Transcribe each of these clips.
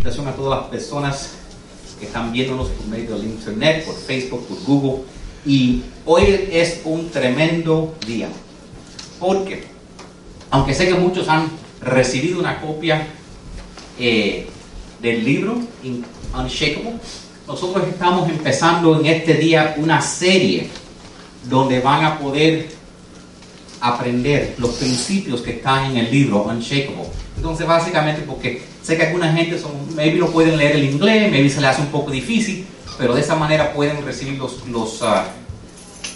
invitación a todas las personas que están viéndonos por medio del internet, por Facebook, por Google. Y hoy es un tremendo día. Porque, aunque sé que muchos han recibido una copia eh, del libro Unshakable, nosotros estamos empezando en este día una serie donde van a poder aprender los principios que están en el libro Unshakable. Entonces, básicamente, porque sé que alguna gente maybe no pueden leer el inglés, maybe se les hace un poco difícil, pero de esa manera pueden recibir los, los, uh,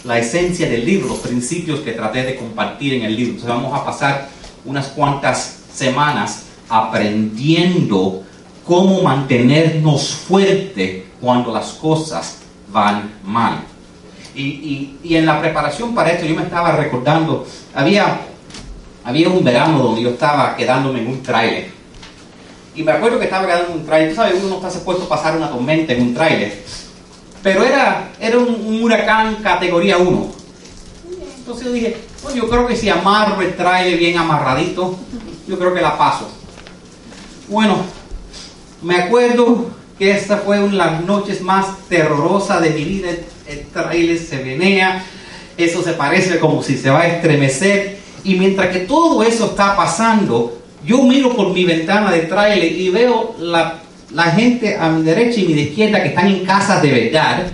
la esencia del libro, los principios que traté de compartir en el libro. Entonces, vamos a pasar unas cuantas semanas aprendiendo cómo mantenernos fuertes cuando las cosas van mal. Y, y, y, en la preparación para esto yo me estaba recordando, había, había un verano donde yo estaba quedándome en un trailer. Y me acuerdo que estaba quedando en un trailer. Tú sabes, uno no está supuesto a pasar una tormenta en un trailer. Pero era, era un, huracán categoría 1. Entonces yo dije, pues yo creo que si amarro el trailer bien amarradito, yo creo que la paso. Bueno, me acuerdo que esta fue una de las noches más terrorosas de mi vida. El trailer se venea, eso se parece como si se va a estremecer. Y mientras que todo eso está pasando, yo miro por mi ventana de trailer y veo la, la gente a mi derecha y mi izquierda que están en casas de verdad,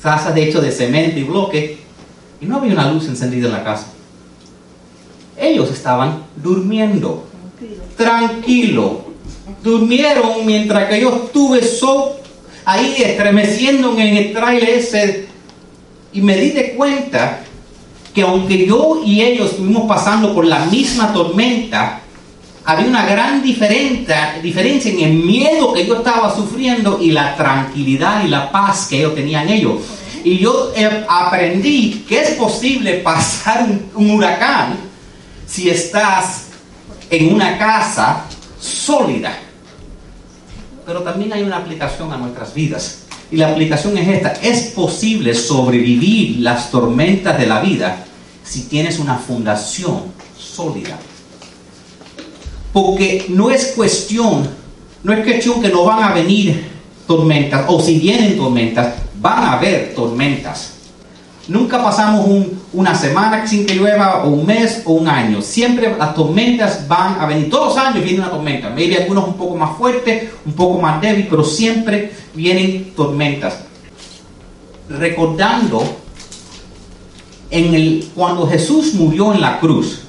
casas de hecho de cemento y bloque, y no había una luz encendida en la casa. Ellos estaban durmiendo, tranquilo, durmieron mientras que yo estuve so, ahí estremeciendo en el trailer ese y me di de cuenta que aunque yo y ellos estuvimos pasando por la misma tormenta, había una gran diferencia, diferencia en el miedo que yo estaba sufriendo y la tranquilidad y la paz que ellos tenían ellos. Y yo aprendí que es posible pasar un huracán si estás en una casa sólida. Pero también hay una aplicación a nuestras vidas. Y la aplicación es esta. Es posible sobrevivir las tormentas de la vida si tienes una fundación sólida. Porque no es cuestión, no es cuestión que no van a venir tormentas, o si vienen tormentas, van a haber tormentas. Nunca pasamos un, una semana sin que llueva, o un mes, o un año. Siempre las tormentas van a venir. Todos los años viene una tormenta. Maybe algunos un poco más fuertes, un poco más débiles, pero siempre vienen tormentas. Recordando cuando Jesús murió en la cruz,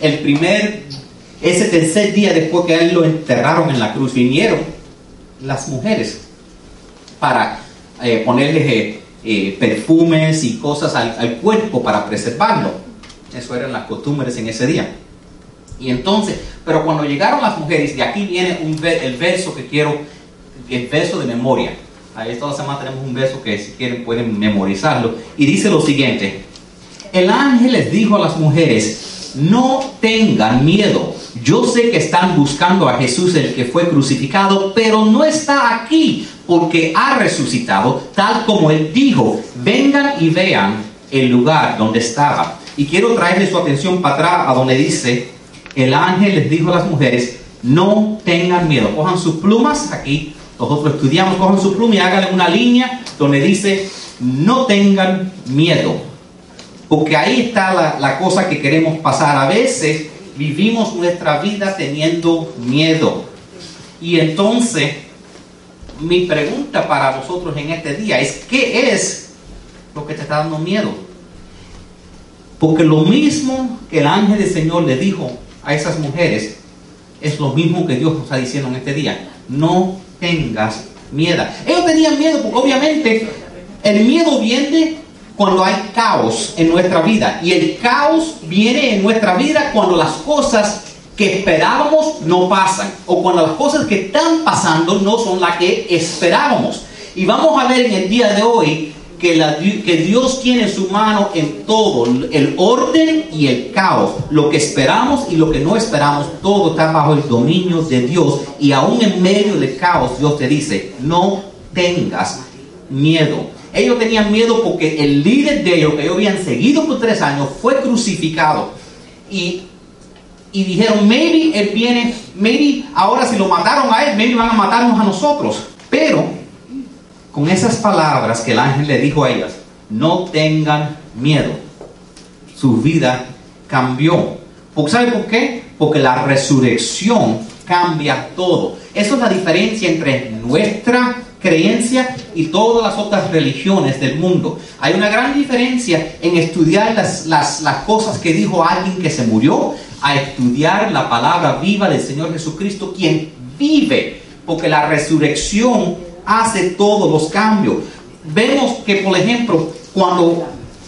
el primer, ese tercer día después que a él lo enterraron en la cruz, vinieron las mujeres para eh, ponerles eh, eh, perfumes y cosas al, al, cuerpo para preservarlo. Eso eran las costumbres en ese día. Y entonces, pero cuando llegaron las mujeres, de aquí viene un, el verso que quiero, el verso de memoria. Ahí toda semana tenemos un verso que si quieren pueden memorizarlo. Y dice lo siguiente. El ángel les dijo a las mujeres, no tengan miedo. Yo sé que están buscando a Jesús el que fue crucificado, pero no está aquí porque ha resucitado, tal como él dijo. Vengan y vean el lugar donde estaba. Y quiero traerle su atención para atrás a donde dice, el ángel les dijo a las mujeres, no tengan miedo. Cojan sus plumas, aquí nosotros estudiamos, cojan sus plumas y háganle una línea donde dice, no tengan miedo. Porque ahí está la, la cosa que queremos pasar. A veces vivimos nuestra vida teniendo miedo. Y entonces, mi pregunta para nosotros en este día es, ¿qué es lo que te está dando miedo? Porque lo mismo que el ángel del Señor le dijo a esas mujeres, es lo mismo que Dios nos está diciendo en este día. No tengas miedo. Ellos tenían miedo porque obviamente el miedo viene cuando hay caos en nuestra vida. Y el caos viene en nuestra vida cuando las cosas que esperábamos no pasan. O cuando las cosas que están pasando no son las que esperábamos. Y vamos a ver en el día de hoy que, que Dios tiene su mano en todo, el orden y el caos. Lo que esperamos y lo que no esperamos, todo está bajo el dominio de Dios. Y aún en medio del caos, Dios te dice, no tengas miedo. Ellos tenían miedo porque el líder de ellos, que ellos habían seguido por tres años, fue crucificado. Y y dijeron, maybe él viene, maybe ahora si lo mataron a él, maybe van a matarnos a nosotros. Pero con esas palabras que el ángel le dijo a ellas, no tengan miedo. Su vida cambió. ¿Sabe por qué? Porque la resurrección cambia todo. Eso es la diferencia entre nuestra creencia y todas las otras religiones del mundo. Hay una gran diferencia en estudiar las, las, las, cosas que dijo alguien que se murió, a estudiar la palabra viva del Señor Jesucristo, quien vive, porque la resurrección hace todos los cambios. Vemos que, por ejemplo, cuando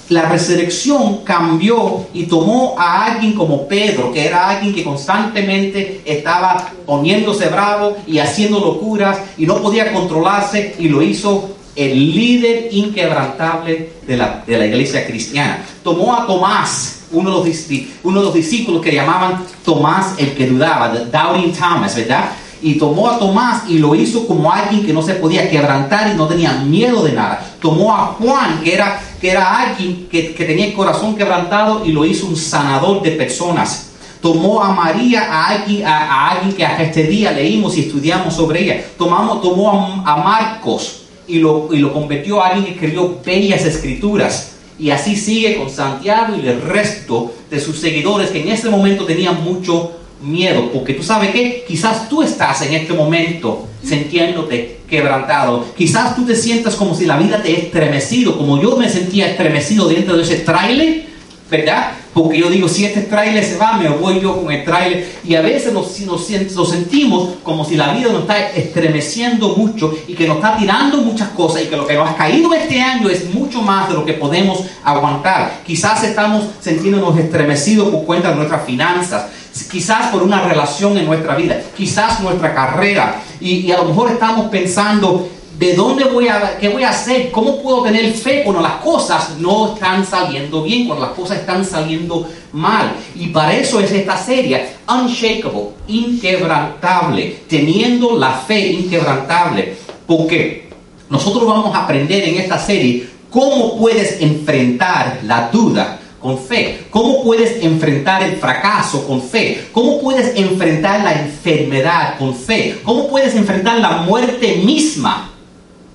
la resurrección cambió y tomó a alguien como Pedro, que era alguien que constantemente estaba poniéndose bravo y haciendo locuras y no podía controlarse y lo hizo el líder inquebrantable de la, de la iglesia cristiana. Tomó a Tomás, uno de, los, discípulos que llamaban Tomás el que dudaba, Doubting Thomas, ¿verdad? y tomó a Tomás y lo hizo como alguien que no se podía quebrantar y no tenía miedo de nada. Tomó a Juan, que era, que era alguien que, tenía el corazón quebrantado y lo hizo un sanador de personas. Tomó a María, a alguien, a, alguien que hasta este día leímos y estudiamos sobre ella. Tomamos, tomó a, Marcos y lo, y lo convirtió a alguien que escribió bellas escrituras. Y así sigue con Santiago y el resto de sus seguidores que en ese momento tenían mucho miedo, porque tú sabes que quizás tú estás en este momento sintiéndote quebrantado, quizás tú te sientas como si la vida te estremecido, como yo me sentía estremecido dentro de ese trailer, ¿verdad? Porque yo digo, si este trailer se va, me voy yo con el trailer. Y a veces nos, nos, nos, sentimos como si la vida nos está estremeciendo mucho y que nos está tirando muchas cosas y que lo que nos ha caído este año es mucho más de lo que podemos aguantar. Quizás estamos sintiéndonos estremecidos por cuenta de nuestras finanzas quizás por una relación en nuestra vida, quizás nuestra carrera, y, a lo mejor estamos pensando, ¿de dónde voy a, qué voy a hacer? ¿Cómo puedo tener fe cuando las cosas no están saliendo bien, cuando las cosas están saliendo mal? Y para eso es esta serie, Unshakable, inquebrantable, teniendo la fe inquebrantable, porque nosotros vamos a aprender en esta serie cómo puedes enfrentar la duda con fe? ¿Cómo puedes enfrentar el fracaso con fe? ¿Cómo puedes enfrentar la enfermedad con fe? ¿Cómo puedes enfrentar la muerte misma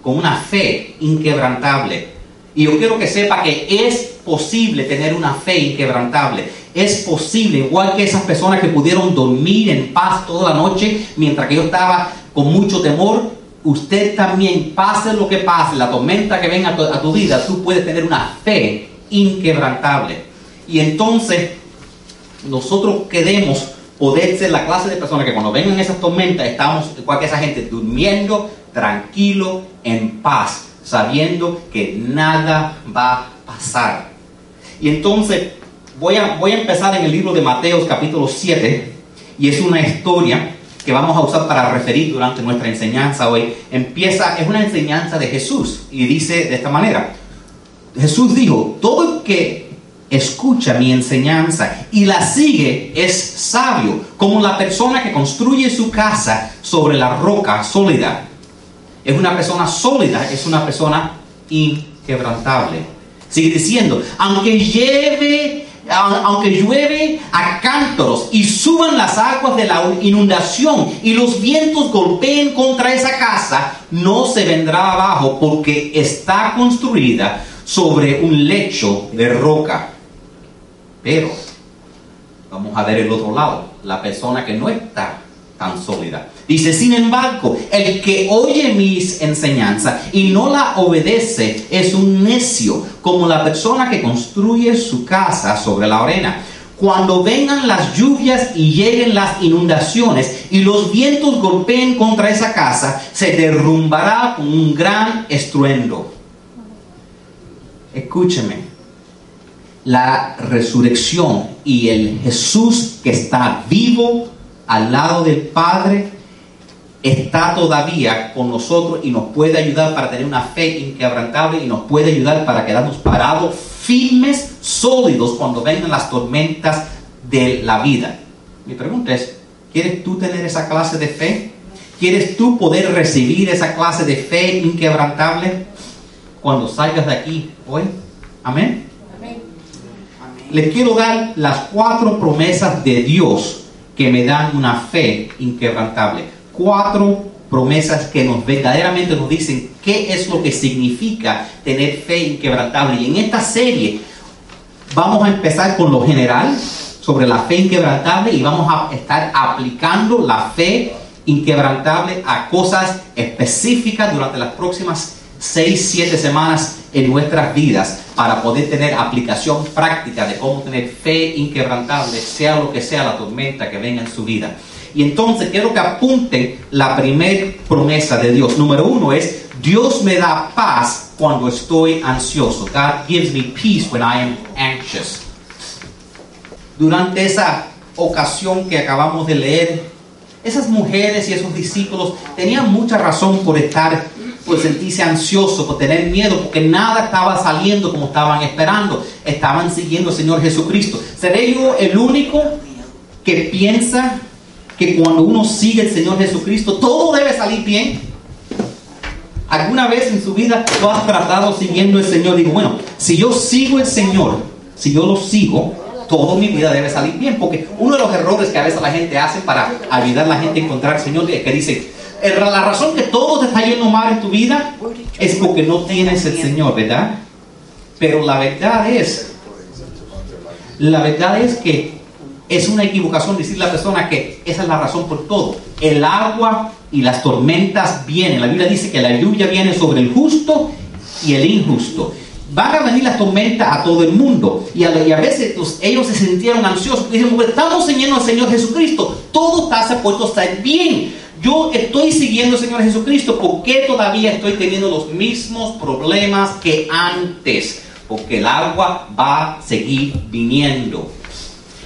con una fe inquebrantable? Y yo quiero que sepa que es posible tener una fe inquebrantable. Es posible, igual que esas personas que pudieron dormir en paz toda la noche mientras que yo estaba con mucho temor, usted también, pase lo que pase, la tormenta que venga a tu, vida, tú puedes tener una fe inquebrantable. Y entonces nosotros queremos poder ser la clase de personas que cuando vengan esas tormentas estamos, igual que esa gente, durmiendo tranquilo, en paz, sabiendo que nada va a pasar. Y entonces voy a, voy a empezar en el libro de Mateos capítulo 7 y es una historia que vamos a usar para referir durante nuestra enseñanza hoy. Empieza, es una enseñanza de Jesús y dice de esta manera, Jesús dijo, todo el que escucha mi enseñanza y la sigue es sabio, como la persona que construye su casa sobre la roca sólida. Es una persona sólida, es una persona inquebrantable. Sigue diciendo, aunque lleve aunque llueve a cántaros y suban las aguas de la inundación y los vientos golpeen contra esa casa, no se vendrá abajo porque está construida sobre un lecho de roca. Pero vamos a ver el otro lado, la persona que no está tan sólida. Dice, sin embargo, el que oye mis enseñanzas y no la obedece es un necio, como la persona que construye su casa sobre la arena. Cuando vengan las lluvias y lleguen las inundaciones y los vientos golpeen contra esa casa, se derrumbará con un gran estruendo escúcheme, la resurrección y el Jesús que está vivo al lado del Padre está todavía con nosotros y nos puede ayudar para tener una fe inquebrantable y nos puede ayudar para quedarnos parados, firmes, sólidos cuando vengan las tormentas de la vida. Mi pregunta es, ¿quieres tú tener esa clase de fe? ¿Quieres tú poder recibir esa clase de fe inquebrantable? cuando salgas de aquí hoy. Amén. les quiero dar las cuatro promesas de Dios que me dan una fe inquebrantable. Cuatro promesas que nos verdaderamente nos dicen qué es lo que significa tener fe inquebrantable. Y en esta serie vamos a empezar con lo general sobre la fe inquebrantable y vamos a estar aplicando la fe inquebrantable a cosas específicas durante las próximas 6, 7 semanas en nuestras vidas para poder tener aplicación práctica de cómo tener fe inquebrantable, sea lo que sea la tormenta que venga en su vida. Y entonces quiero que apunten la primera promesa de Dios. Número uno es, Dios me da paz cuando estoy ansioso. God gives me peace when I am anxious. Durante esa ocasión que acabamos de leer, esas mujeres y esos discípulos tenían mucha razón por estar, por sentirse ansiosos, por tener miedo, porque nada estaba saliendo como estaban esperando. Estaban siguiendo al Señor Jesucristo. ¿Seré yo el único que piensa que cuando uno sigue al Señor Jesucristo, todo debe salir bien? ¿Alguna vez en su vida tú has tratado siguiendo al Señor? Digo, bueno, si yo sigo al Señor, si yo lo sigo, todo mi vida debe salir bien. Porque uno de los errores que a veces la gente hace para ayudar a la gente a encontrar al Señor es que dice, la razón que todo te está yendo mal en tu vida es porque no tienes el Señor, ¿verdad? Pero la verdad es, la verdad es que es una equivocación decirle a la persona que esa es la razón por todo. El agua y las tormentas vienen. La Biblia dice que la lluvia viene sobre el justo y el injusto. Van a venir las tormentas a todo el mundo. Y a, veces pues, ellos se sintieron ansiosos. Dicen, estamos siguiendo al Señor Jesucristo. Todo está supuesto a estar bien. Yo estoy siguiendo al Señor Jesucristo. ¿Por qué todavía estoy teniendo los mismos problemas que antes? Porque el agua va a seguir viniendo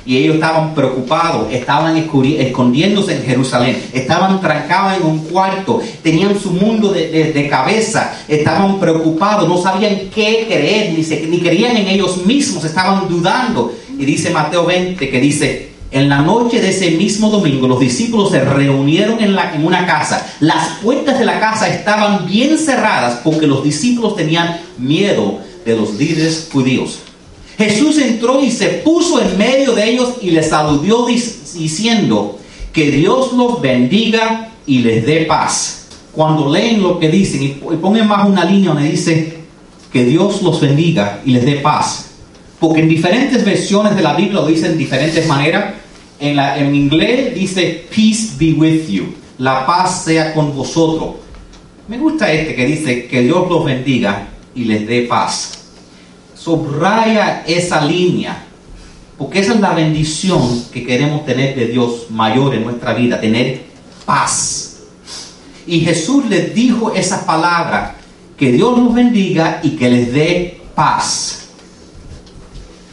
y ellos estaban preocupados, estaban escondiéndose en Jerusalén, estaban trancados en un cuarto, tenían su mundo de, cabeza, estaban preocupados, no sabían qué creer, ni, se, ni creían en ellos mismos, estaban dudando. Y dice Mateo 20 que dice, en la noche de ese mismo domingo los discípulos se reunieron en, una casa. Las puertas de la casa estaban bien cerradas porque los discípulos tenían miedo de los líderes judíos. Jesús entró y se puso en medio de ellos y les saludó diciendo, que Dios los bendiga y les dé paz. Cuando leen lo que dicen y ponen más una línea donde dice, que Dios los bendiga y les dé paz. Porque en diferentes versiones de la Biblia lo dicen de diferentes maneras. En, inglés dice, peace be with you. La paz sea con vosotros. Me gusta este que dice, que Dios los bendiga y les dé paz subraya esa línea, porque esa es la bendición que queremos tener de Dios mayor en nuestra vida, tener paz. Y Jesús les dijo esa palabra, que Dios los bendiga y que les dé paz.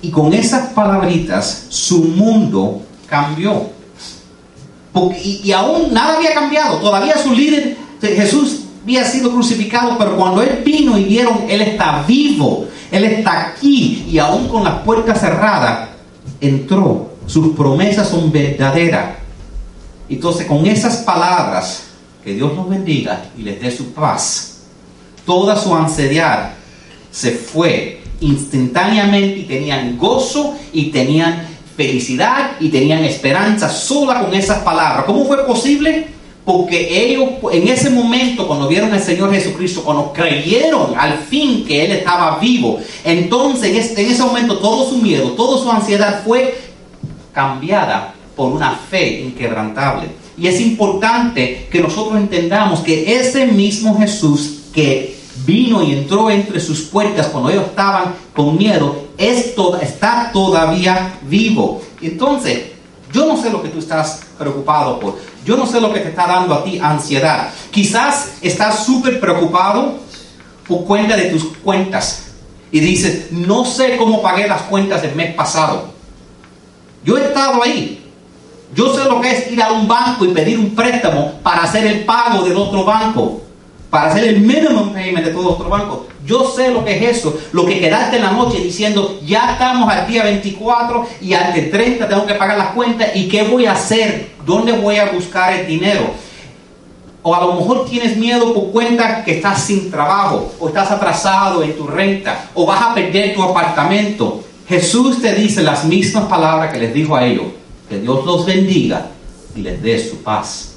Y con esas palabritas su mundo cambió. y, y, aún nada había cambiado. Todavía su líder, Jesús, había sido crucificado, pero cuando Él vino y vieron, Él está vivo. Él está aquí y aún con las puertas cerradas, entró. Sus promesas son verdaderas. Entonces, con esas palabras, que Dios los bendiga y les dé su paz, toda su ansiedad se fue instantáneamente y tenían gozo y tenían felicidad y tenían esperanza sola con esas palabras. ¿Cómo fue posible? Porque ellos en ese momento, cuando vieron al Señor Jesucristo, cuando creyeron al fin que Él estaba vivo, entonces en ese momento todo su miedo, toda su ansiedad fue cambiada por una fe inquebrantable. Y es importante que nosotros entendamos que ese mismo Jesús que vino y entró entre sus puertas cuando ellos estaban con miedo, está todavía vivo. Entonces, yo no sé lo que tú estás preocupado por. Yo no sé lo que te está dando a ti ansiedad. Quizás estás súper preocupado por cuenta de tus cuentas. Y dices, no sé cómo pagué las cuentas del mes pasado. Yo he estado ahí. Yo sé lo que es ir a un banco y pedir un préstamo para hacer el pago del otro banco. Para hacer el minimum payment de todo otro banco. Yo sé lo que es eso, lo que quedaste en la noche diciendo, ya estamos al día 24 y al 30 tengo que pagar las cuentas y qué voy a hacer, dónde voy a buscar el dinero. O a lo mejor tienes miedo por cuenta que estás sin trabajo, o estás atrasado en tu renta, o vas a perder tu apartamento. Jesús te dice las mismas palabras que les dijo a ellos. Que Dios los bendiga y les dé su paz.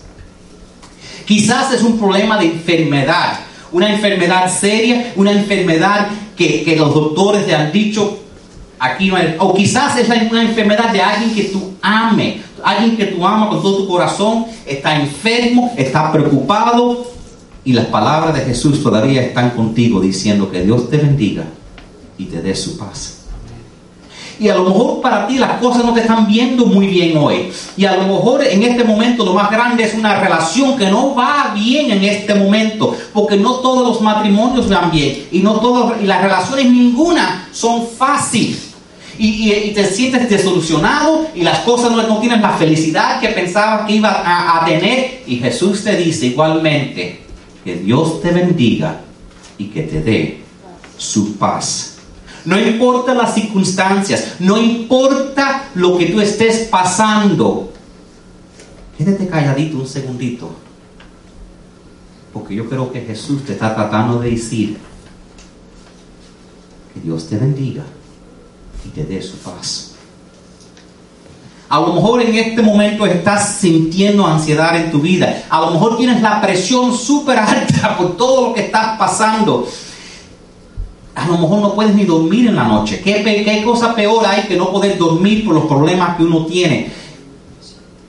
Quizás es un problema de enfermedad, una enfermedad seria, una enfermedad que, que los doctores te han dicho, aquí no hay, o quizás es una enfermedad de alguien que tú ame, alguien que tú amas con todo tu corazón, está enfermo, está preocupado, y las palabras de Jesús todavía están contigo diciendo que Dios te bendiga y te dé su paz. Y a lo mejor para ti las cosas no te están viendo muy bien hoy. Y a lo mejor en este momento lo más grande es una relación que no va bien en este momento. Porque no todos los matrimonios van bien. Y no todas y las relaciones ninguna son fáciles. Y, te sientes desolucionado y las cosas no, no tienes la felicidad que pensabas que ibas a, a tener. Y Jesús te dice igualmente que Dios te bendiga y que te dé su paz. No importa las circunstancias, no importa lo que tú estés pasando. Quédate calladito un segundito. Porque yo creo que Jesús te está tratando de decir que Dios te bendiga y te dé su paz. A lo mejor en este momento estás sintiendo ansiedad en tu vida. A lo mejor tienes la presión súper alta por todo lo que estás pasando a lo mejor no puedes ni dormir en la noche. ¿Qué, ¿Qué, cosa peor hay que no poder dormir por los problemas que uno tiene?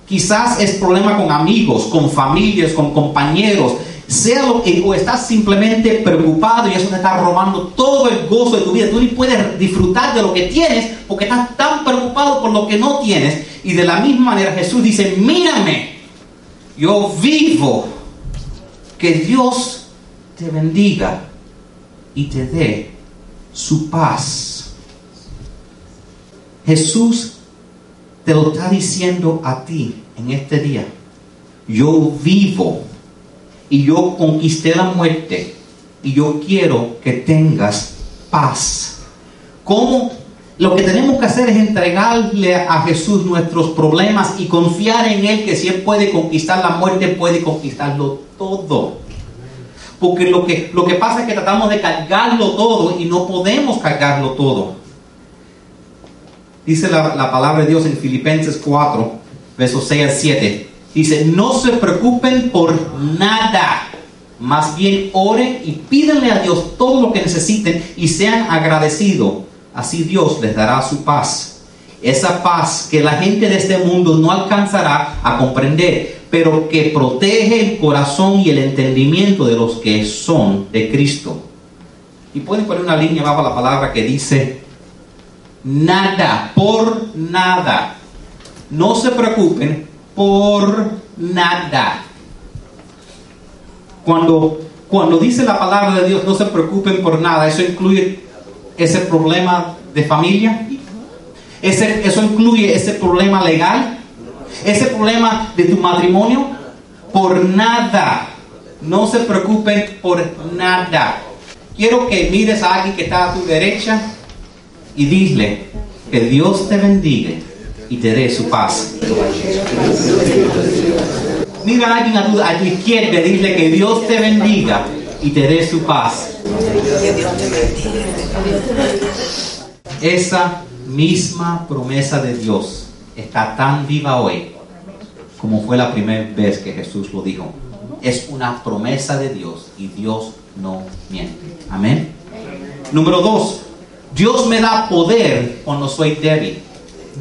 Quizás es problema con amigos, con familias, con compañeros. Sea lo que, o estás simplemente preocupado y eso te está robando todo el gozo de tu vida. Tú ni puedes disfrutar de lo que tienes porque estás tan preocupado por lo que no tienes. Y de la misma manera Jesús dice, mírame, yo vivo. Que Dios te bendiga y te dé su paz. Jesús te lo está diciendo a ti en este día. Yo vivo y yo conquisté la muerte y yo quiero que tengas paz. ¿Cómo? Lo que tenemos que hacer es entregarle a Jesús nuestros problemas y confiar en Él que si Él puede conquistar la muerte, puede conquistarlo todo. Porque lo que, lo que pasa es que tratamos de cargarlo todo y no podemos cargarlo todo. Dice la, la palabra de Dios en Filipenses 4, versos 6 al 7. Dice, no se preocupen por nada. Más bien oren y pídenle a Dios todo lo que necesiten y sean agradecidos. Así Dios les dará su paz. Esa paz que la gente de este mundo no alcanzará a comprender pero que protege el corazón y el entendimiento de los que son de Cristo. Y pueden poner una línea abajo la palabra que dice, nada, por nada. No se preocupen por nada. Cuando, cuando dice la palabra de Dios, no se preocupen por nada, eso incluye ese problema de familia, ese, eso incluye ese problema legal, ese problema de tu matrimonio, por nada. No se preocupen por nada. Quiero que mires a alguien que está a tu derecha y dile que Dios te bendiga y te dé su paz. Mira a alguien a tu, a tu izquierda y dile que Dios te bendiga y te dé su paz. Esa misma promesa de Dios está tan viva hoy como fue la primera vez que Jesús lo dijo. Es una promesa de Dios y Dios no miente. Amén. Número dos, Dios me da poder cuando soy débil.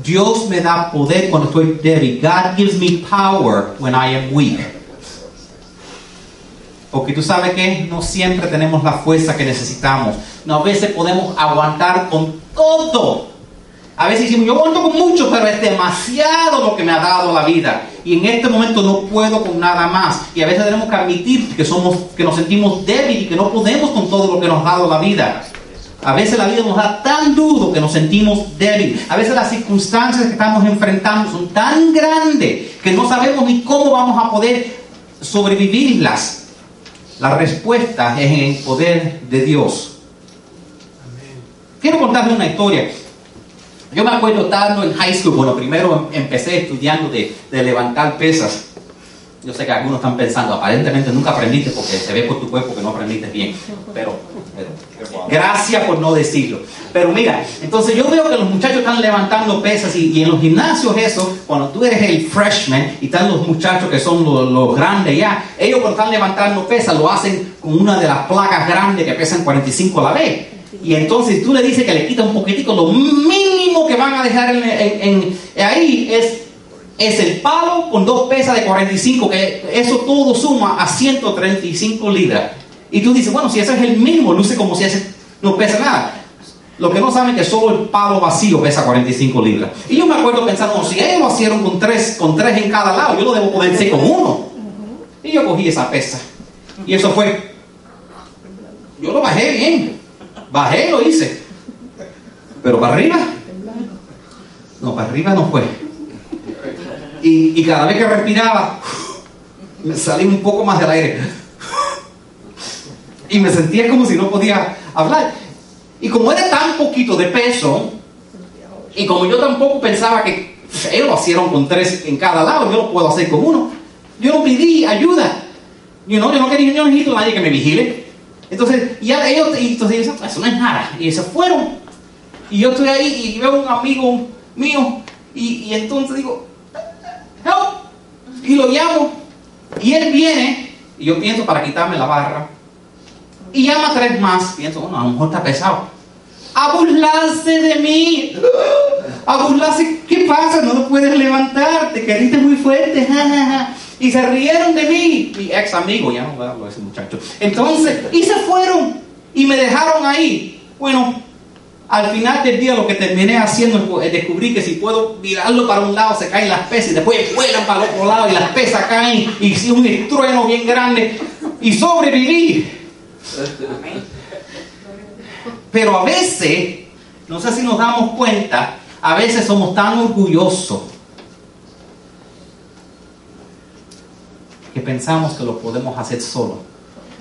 Dios me da poder cuando estoy débil. God gives me power when I am weak. Porque tú sabes que no siempre tenemos la fuerza que necesitamos. No, a veces podemos aguantar con todo a veces decimos, yo aguanto con mucho, pero es demasiado lo que me ha dado la vida. Y en este momento no puedo con nada más. Y a veces tenemos que admitir que, somos, que nos sentimos débiles y que no podemos con todo lo que nos ha dado la vida. A veces la vida nos da tan duro que nos sentimos débiles. A veces las circunstancias que estamos enfrentando son tan grandes que no sabemos ni cómo vamos a poder sobrevivirlas. La respuesta es en el poder de Dios. Quiero contarles una historia. Yo me acuerdo estando en high school, bueno, primero empecé estudiando de, levantar pesas. Yo sé que algunos están pensando, aparentemente nunca aprendiste porque se ve por tu cuerpo que no aprendiste bien. Pero, gracias por no decirlo. Pero mira, entonces yo veo que los muchachos están levantando pesas y, en los gimnasios eso, cuando tú eres el freshman y están los muchachos que son los, grandes ya, ellos cuando están levantando pesas lo hacen con una de las placas grandes que pesan 45 a la vez. Y entonces tú le dices que le quita un poquitico, lo mínimo que van a dejar ahí es es el palo con dos pesas de 45, que eso todo suma a 135 libras. Y tú dices, bueno, si ese es el mínimo, luce como si ese no pesa nada. Lo que no saben es que solo el palo vacío pesa 45 libras. Y yo me acuerdo pensando, si ellos lo hicieron con tres, con tres en cada lado, yo lo debo poder hacer con uno. Y yo cogí esa pesa. Y eso fue. Yo lo bajé bien. Bajé lo hice. Pero para arriba. No, para arriba no fue. Y, cada vez que respiraba, me salía un poco más del aire. Y me sentía como si no podía hablar. Y como era tan poquito de peso, y como yo tampoco pensaba que ellos lo hicieron con tres en cada lado, yo lo puedo hacer con uno, yo no pedí ayuda. yo no quería, yo no necesito nadie que me vigile. Entonces, ya ellos, y entonces eso no es nada. Y se fueron. Y yo estoy ahí y veo un amigo mío, y, entonces digo, y lo llamo. Y él viene, y yo pienso para quitarme la barra. Y llama a tres más. Pienso, bueno, a lo mejor está pesado. A de mí. A burlarse. ¿Qué pasa? No lo puedes levantar. Te quediste muy fuerte. Y se rieron de mí. Mi ex amigo, ya no hablo de ese muchacho. Entonces, y se fueron. Y me dejaron ahí. Bueno, al final del día lo que terminé haciendo es descubrir que si puedo mirarlo para un lado se caen las pesas y después vuelan para el otro lado y las pesas caen y si un estrueno bien grande y sobreviví. Pero a veces, no sé si nos damos cuenta, a veces somos tan orgullosos que pensamos que lo podemos hacer solo.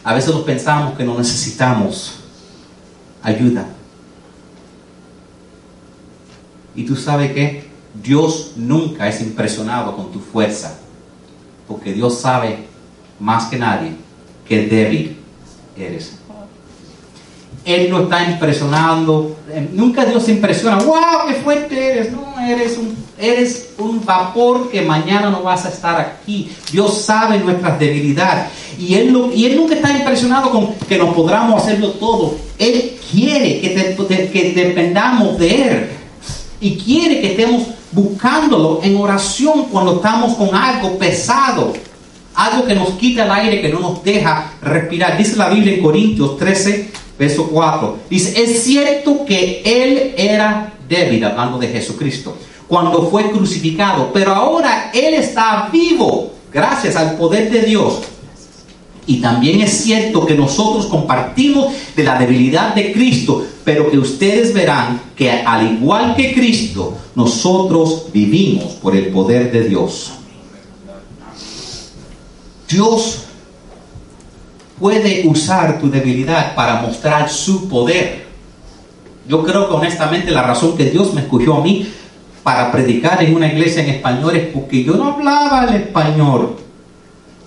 A veces nos pensamos que no necesitamos ayuda. Y tú sabes que Dios nunca es impresionado con tu fuerza, porque Dios sabe más que nadie que débil eres. Él no está impresionando, eh, nunca Dios se impresiona, wow, qué fuerte eres, no, eres un, eres un vapor que mañana no vas a estar aquí. Dios sabe nuestras debilidades y él, y él nunca está impresionado con que nos podamos hacerlo todo. Él quiere que, que dependamos de Él y quiere que estemos buscándolo en oración cuando estamos con algo pesado, algo que nos quita el aire, que no nos deja respirar. Dice la Biblia en Corintios 13, verso 4. Dice, es cierto que Él era débil, hablando de Jesucristo, cuando fue crucificado, pero ahora Él está vivo gracias al poder de Dios. Y también es cierto que nosotros compartimos de la debilidad de Cristo, pero que ustedes verán que al igual que Cristo, nosotros vivimos por el poder de Dios. Dios puede usar tu debilidad para mostrar su poder. Yo creo que honestamente la razón que Dios me escogió a mí para predicar en una iglesia en español es porque yo no hablaba el español.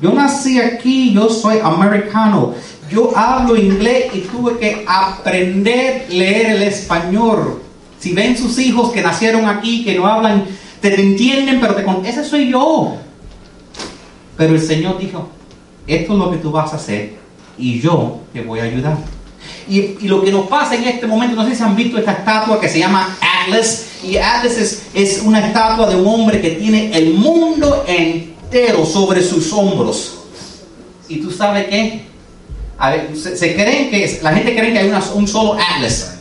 Yo nací aquí, yo soy americano. Yo hablo inglés y tuve que aprender a leer el español. Si ven sus hijos que nacieron aquí, que no hablan, te entienden, pero te con ese soy yo. Pero el Señor dijo, esto es lo que tú vas a hacer y yo te voy a ayudar. Y, lo que nos pasa en este momento, no sé si han visto esta estatua que se llama Atlas, y Atlas es, es una estatua de un hombre que tiene el mundo entero sobre sus hombros. Y tú sabes qué? se, creen que, la gente cree que hay un solo atlas.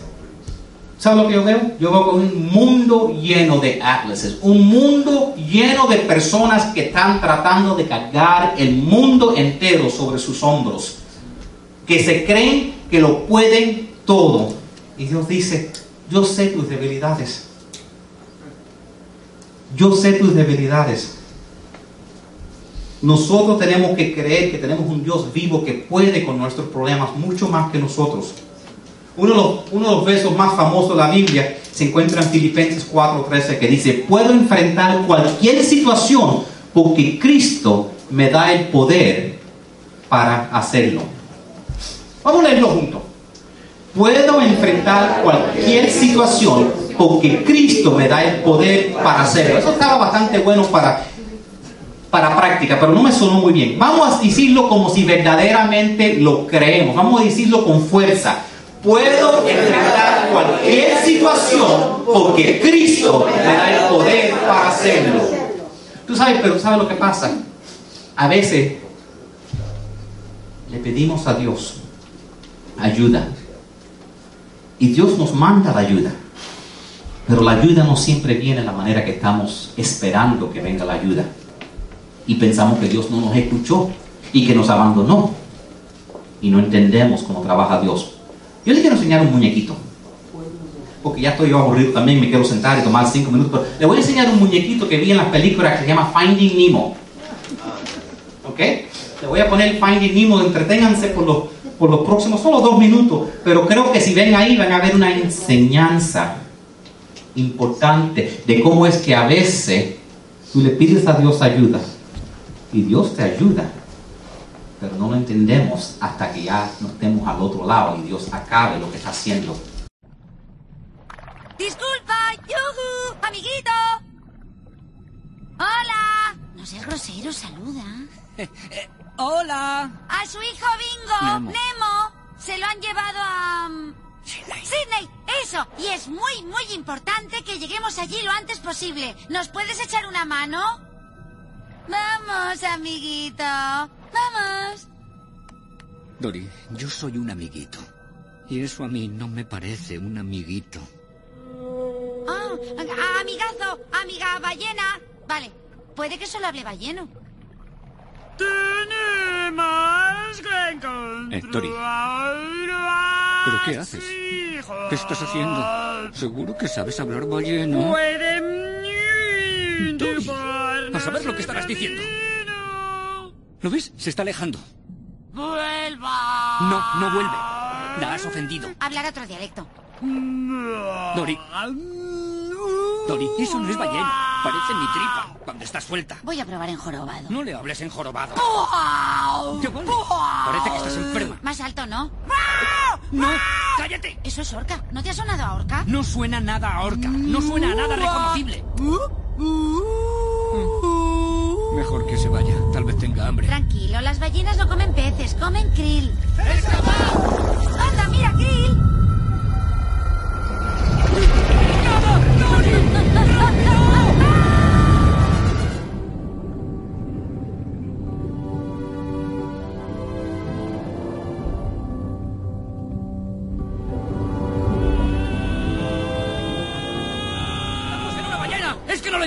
¿Sabes lo que yo veo? Yo veo un mundo lleno de atlases, un mundo lleno de personas que están tratando de cargar el mundo entero sobre sus hombros, que se creen que lo pueden todo. Y Dios dice, yo sé tus debilidades. Yo sé tus debilidades. Nosotros tenemos que creer que tenemos un Dios vivo que puede con nuestros problemas mucho más que nosotros. Uno de, los, uno versos más famosos de la Biblia se encuentra en Filipenses 4:13 que dice, puedo enfrentar cualquier situación porque Cristo me da el poder para hacerlo. Vamos a leerlo juntos. Puedo enfrentar cualquier situación porque Cristo me da el poder para hacerlo. Eso estaba bastante bueno para, para práctica, pero no me sonó muy bien. Vamos a decirlo como si verdaderamente lo creemos. Vamos a decirlo con fuerza. Puedo enfrentar cualquier situación porque Cristo me da el poder para hacerlo. Tú sabes, pero ¿sabes lo que pasa? A veces le pedimos a Dios ayuda y Dios nos manda la ayuda. Pero la ayuda no siempre viene de la manera que estamos esperando que venga la ayuda. Y pensamos que Dios no nos escuchó y que nos abandonó. Y no entendemos cómo trabaja Dios. Yo les quiero enseñar un muñequito. Porque ya estoy aburrido también, me quiero sentar y tomar cinco minutos. le voy a enseñar un muñequito que vi en las películas que se llama Finding Nemo. ¿Ok? Le voy a poner Finding Nemo, entreténganse por los por los próximos solo dos minutos, pero creo que si ven ahí van a ver una enseñanza importante de cómo es que a veces tú le pides a Dios ayuda y Dios te ayuda, pero no lo entendemos hasta que ya nos estemos al otro lado y Dios acabe lo que está haciendo. Disculpa, yuhu, amiguito. Hola. No seas grosero, saluda. Hola. A su hijo Bingo, Nemo, se lo han llevado a... Sydney. eso. Y es muy, muy importante que lleguemos allí lo antes posible. ¿Nos puedes echar una mano? Vamos, amiguito. Vamos. Dori, yo soy un amiguito. Y eso a mí no me parece un amiguito. Ah, amigazo, amiga ballena. Vale, puede que solo hable balleno. Tenemos que encontrar Eh, Tori. ¿Pero qué haces? ¿Qué estás haciendo? ¿Seguro que sabes hablar balleno? Tori, a saber lo que estarás diciendo. ¿Lo ves? Se está alejando. ¡Vuelva! No, no vuelve. La has ofendido. Hablar otro dialecto. Dori. Dori, eso no es ballena. Parece mi tripa cuando está suelta. Voy a probar en jorobado. No le hables en jorobado. ¿Qué? Parece que estás enferma. Más alto, ¿no? No, cállate. Eso es orca. ¿No te ha sonado a orca? No suena nada a orca. No suena a nada reconocible. Mejor que se vaya. Tal vez tenga hambre. Tranquilo, las ballenas no comen peces, comen krill. ¡Anda, mira, krill!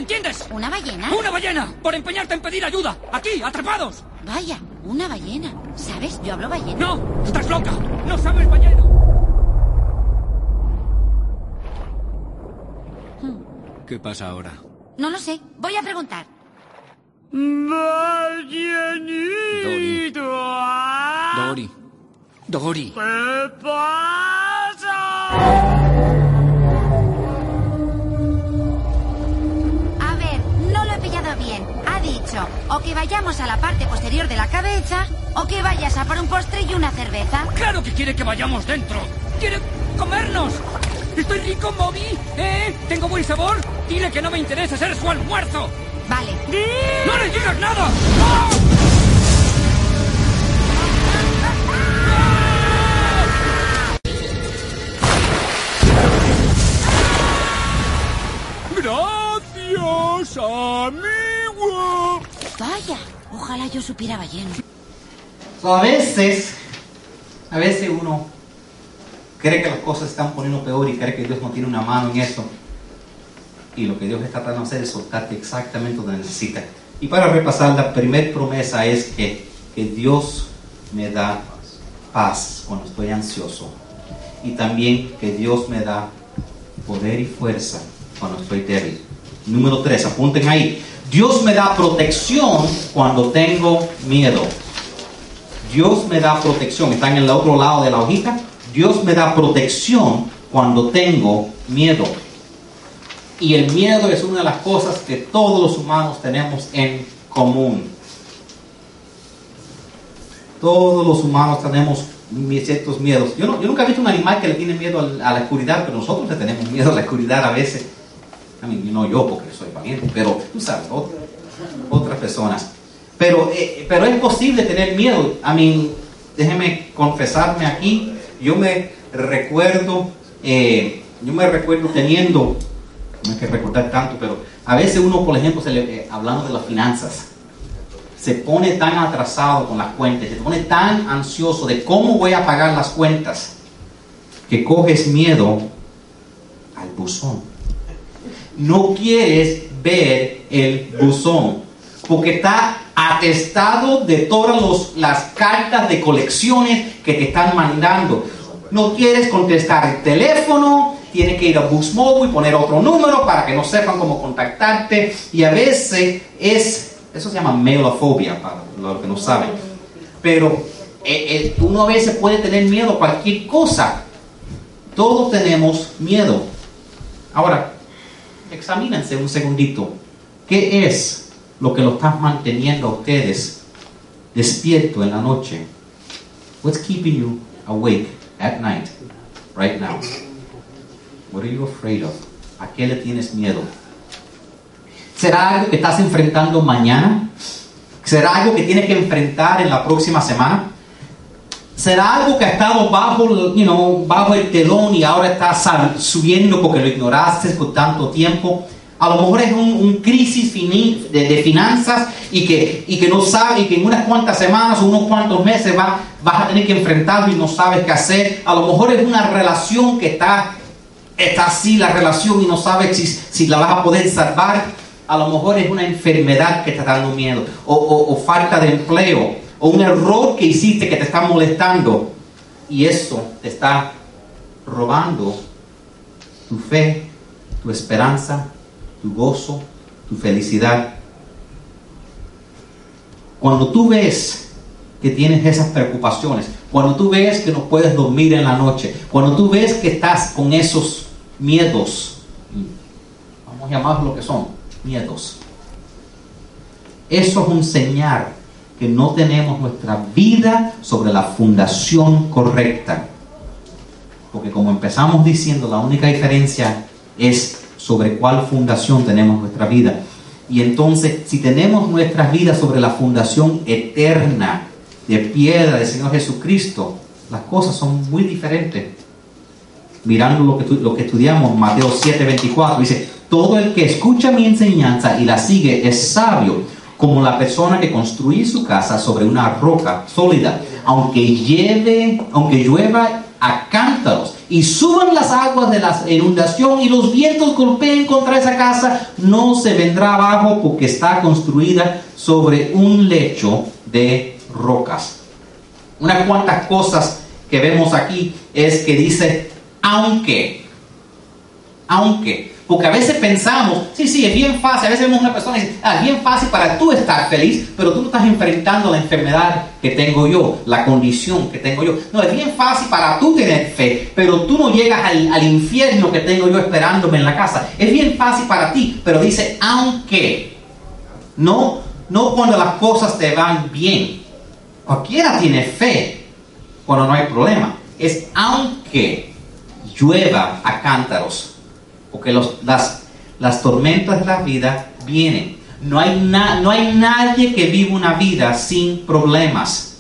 Entiendes? ¿Una ballena? ¡Una ballena! ¡Por empeñarte en pedir ayuda! ¡Aquí, atrapados! Vaya, una ballena. ¿Sabes? Yo hablo ballena. ¡No! ¡Estás loca! ¡No sabes ballena! ¿Qué pasa ahora? No lo sé. Voy a preguntar. Ballenito. Dori. Dori. ¿Qué pasa? O que vayamos a la parte posterior de la cabeza o que vayas a por un postre y una cerveza. ¡Claro que quiere que vayamos dentro! ¡Quiere comernos! ¿Estoy rico, Moby? ¿Eh? ¿Tengo buen sabor? Dile que no me interesa ser su almuerzo. Vale. ¡No le digas nada! ¡Ah! ¡Gracias, amigo! Vaya, ojalá yo supiera ballena. So, a veces, a veces uno cree que las cosas están poniendo peor y cree que Dios no tiene una mano en eso. Y lo que Dios está tratando de hacer es soltarte exactamente donde necesitas. Y para repasar, la primera promesa es que, que Dios me da paz cuando estoy ansioso. Y también que Dios me da poder y fuerza cuando estoy débil. Número tres, apunten ahí. Dios me da protección cuando tengo miedo. Dios me da protección. Están en el otro lado de la hojita. Dios me da protección cuando tengo miedo. Y el miedo es una de las cosas que todos los humanos tenemos en común. Todos los humanos tenemos ciertos miedos. Yo, yo nunca he visto un animal que le tiene miedo a la oscuridad, pero nosotros le tenemos miedo a la oscuridad a veces. Mean, no yo porque soy valiente, pero tú sabes, ot- otras personas. Pero, eh, pero es posible tener miedo. I mean, déjeme confesarme aquí. Yo me recuerdo, eh, yo me recuerdo teniendo, no hay que recordar tanto, pero a veces uno, por ejemplo, se eh, hablando de las finanzas, se pone tan atrasado con las cuentas, se pone tan ansioso de cómo voy a pagar las cuentas, que coges miedo al buzón. No quieres ver el buzón, porque está atestado de todas las cartas de colecciones que te están mandando. No quieres contestar el teléfono, tienes que ir a Mobile y poner otro número para que no sepan cómo contactarte. Y a veces es, eso se llama mailofobia, para los que no saben. Pero eh, eh, uno a veces puede tener miedo a cualquier cosa. Todos tenemos miedo. Ahora, examínense un segundito. ¿Qué es lo que lo está manteniendo a ustedes despierto en la noche? What's keeping you awake at night, right now? What are you afraid of? ¿A qué le tienes miedo? ¿Será algo que estás enfrentando mañana? ¿Será algo que tienes que enfrentar en la próxima semana? ¿Será algo que ha estado bajo, you know, bajo el telón y ahora está subiendo porque lo ignoraste por tanto tiempo? A lo mejor es un, crisis de, de finanzas y que, y que no sabes, y que en unas cuantas semanas o unos cuantos meses va- vas a tener que enfrentarlo y no sabes qué hacer. A lo mejor es una relación que está, está así, la relación, y no sabes si, si la vas a poder salvar. A lo mejor es una enfermedad que te está dando miedo, o- o falta de empleo, o un error que hiciste que te está molestando. Y eso te está robando tu fe, tu esperanza, tu gozo, tu felicidad. Cuando tú ves que tienes esas preocupaciones, cuando tú ves que no puedes dormir en la noche, cuando tú ves que estás con esos miedos, vamos a llamarlos lo que son, miedos, eso es un señal que no tenemos nuestra vida sobre la fundación correcta. Porque como empezamos diciendo, la única diferencia es sobre cuál fundación tenemos nuestra vida. Y entonces, si tenemos nuestras vidas sobre la fundación eterna de piedra del Señor Jesucristo, las cosas son muy diferentes. Mirando lo que, lo que estudiamos, Mateo 7:24, dice, todo el que escucha mi enseñanza y la sigue es sabio, como la persona que construye su casa sobre una roca sólida, aunque lleve, aunque llueva a cántaros y suban las aguas de la inundación y los vientos golpeen contra esa casa, no se vendrá abajo porque está construida sobre un lecho de rocas. Unas cuantas cosas que vemos aquí es que dice, aunque, aunque, porque a veces pensamos, sí, sí, es bien fácil, a veces vemos una persona y dice, ah, es bien fácil para tú estar feliz, pero tú no estás enfrentando la enfermedad que tengo yo, la condición que tengo yo. No, es bien fácil para tú tener fe, pero tú no llegas al, al infierno que tengo yo esperándome en la casa. Es bien fácil para ti, pero dice, aunque, no, no cuando las cosas te van bien. Cualquiera tiene fe cuando no hay problema. Es aunque llueva a cántaros. Porque las, las tormentas de la vida vienen. No hay, na- no hay nadie que viva una vida sin problemas.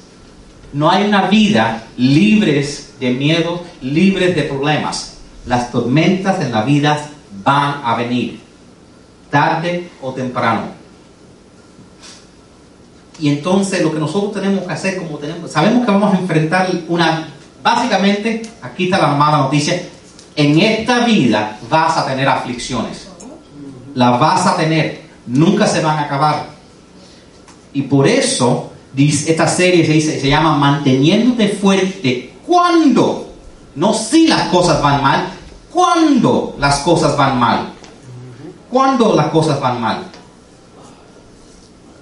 No hay una vida libres de miedo, libres de problemas. Las tormentas en la vida van a venir, tarde o temprano. Y entonces lo que nosotros tenemos que hacer, como tenemos, sabemos que vamos a enfrentar una, básicamente, aquí está la mala noticia, en esta vida vas a tener aflicciones. Las vas a tener, nunca se van a acabar. Y por eso esta serie se, dice, se llama Manteniéndote fuerte cuando, no si las cosas van mal, cuando las cosas van mal. Cuando las cosas van mal.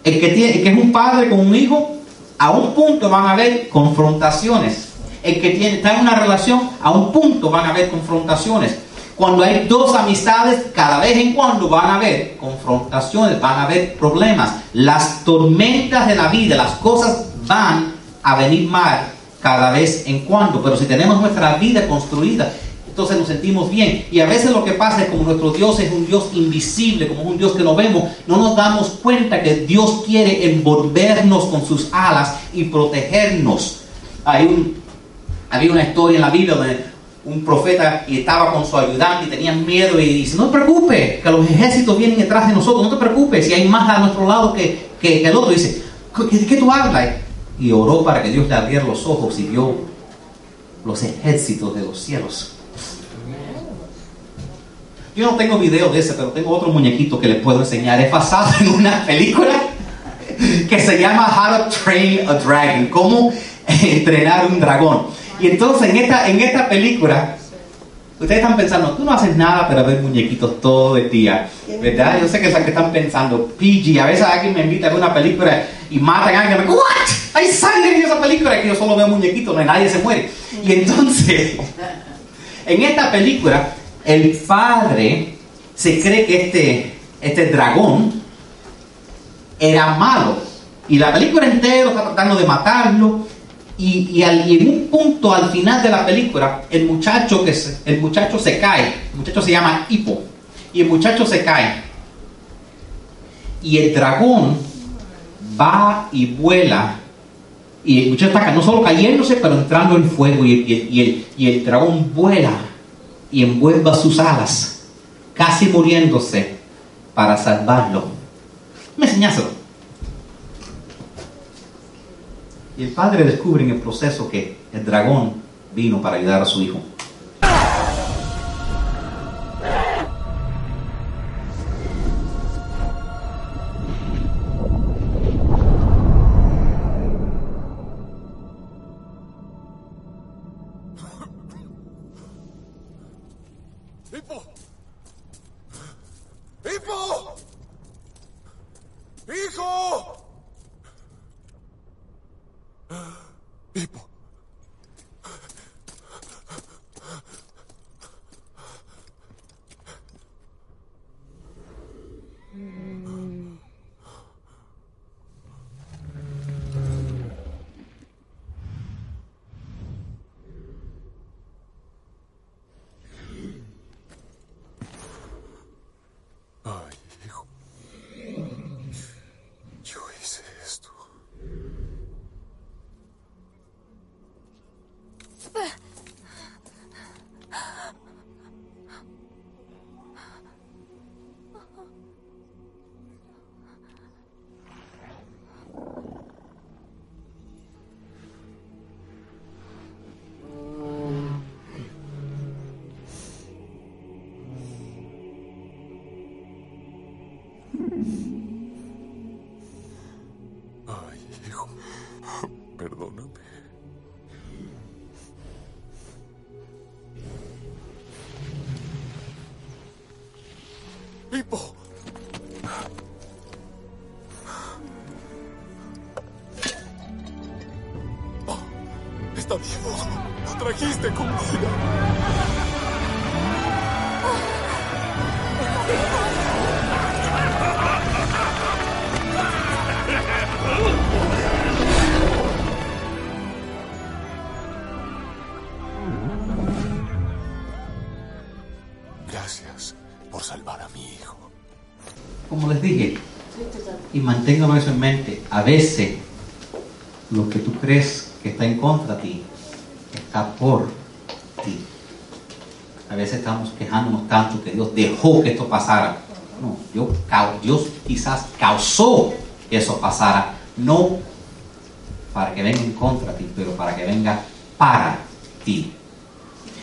El que, tiene, el que es un padre con un hijo, a un punto van a haber confrontaciones. El que tiene, está en una relación, a un punto van a haber confrontaciones. Cuando hay dos amistades, cada vez en cuando van a haber confrontaciones, van a haber problemas. Las tormentas de la vida, las cosas van a venir mal cada vez en cuando. Pero si tenemos nuestra vida construida, entonces nos sentimos bien. Y a veces lo que pasa es como nuestro Dios es un Dios invisible, como es un Dios que no vemos, no nos damos cuenta que Dios quiere envolvernos con sus alas y protegernos. Hay un, había una historia en la Biblia donde un profeta y estaba con su ayudante y tenían miedo y dice, no te preocupes, que los ejércitos vienen detrás de nosotros, no te preocupes, si hay más a nuestro lado que, que, que el otro. Dice, ¿de qué tú hablas? Y oró para que Dios le abriera los ojos y vio los ejércitos de los cielos. Yo no tengo video de ese, pero tengo otro muñequito que les puedo enseñar. Es basado en una película que se llama How to Train a Dragon, cómo entrenar un dragón. Y entonces en esta, en esta película, ustedes están pensando, tú no haces nada para ver muñequitos todo el día, ¿verdad? Yo sé que es que están pensando, PG, a veces alguien me invita a ver una película y matan a alguien, me ¿what? Hay sangre en esa película, que yo solo veo muñequitos, no hay nadie se muere. Y entonces, en esta película, el padre se cree que este, este dragón era malo. Y la película entera está tratando de matarlo. Y, y, al- y en un punto al final de la película, el muchacho, que se, el muchacho se cae. El muchacho se llama Hippo. Y el muchacho se cae. Y el dragón va y vuela. Y el muchacho está no solo cayéndose, pero entrando en fuego. Y, y- el, y el dragón vuela y envuelve sus alas, casi muriéndose, para salvarlo. Me enseñáselo. Y el padre descubre en el proceso que el dragón vino para ayudar a su hijo. Perdóname. Hipo. Oh, está vivo. Lo trajiste conmigo. Eso en mente, a veces lo que tú crees que está en contra de ti está por ti. A veces estamos quejándonos tanto que Dios dejó que esto pasara. No, Dios, Dios quizás causó que eso pasara, no para que venga en contra de ti, pero para que venga para ti.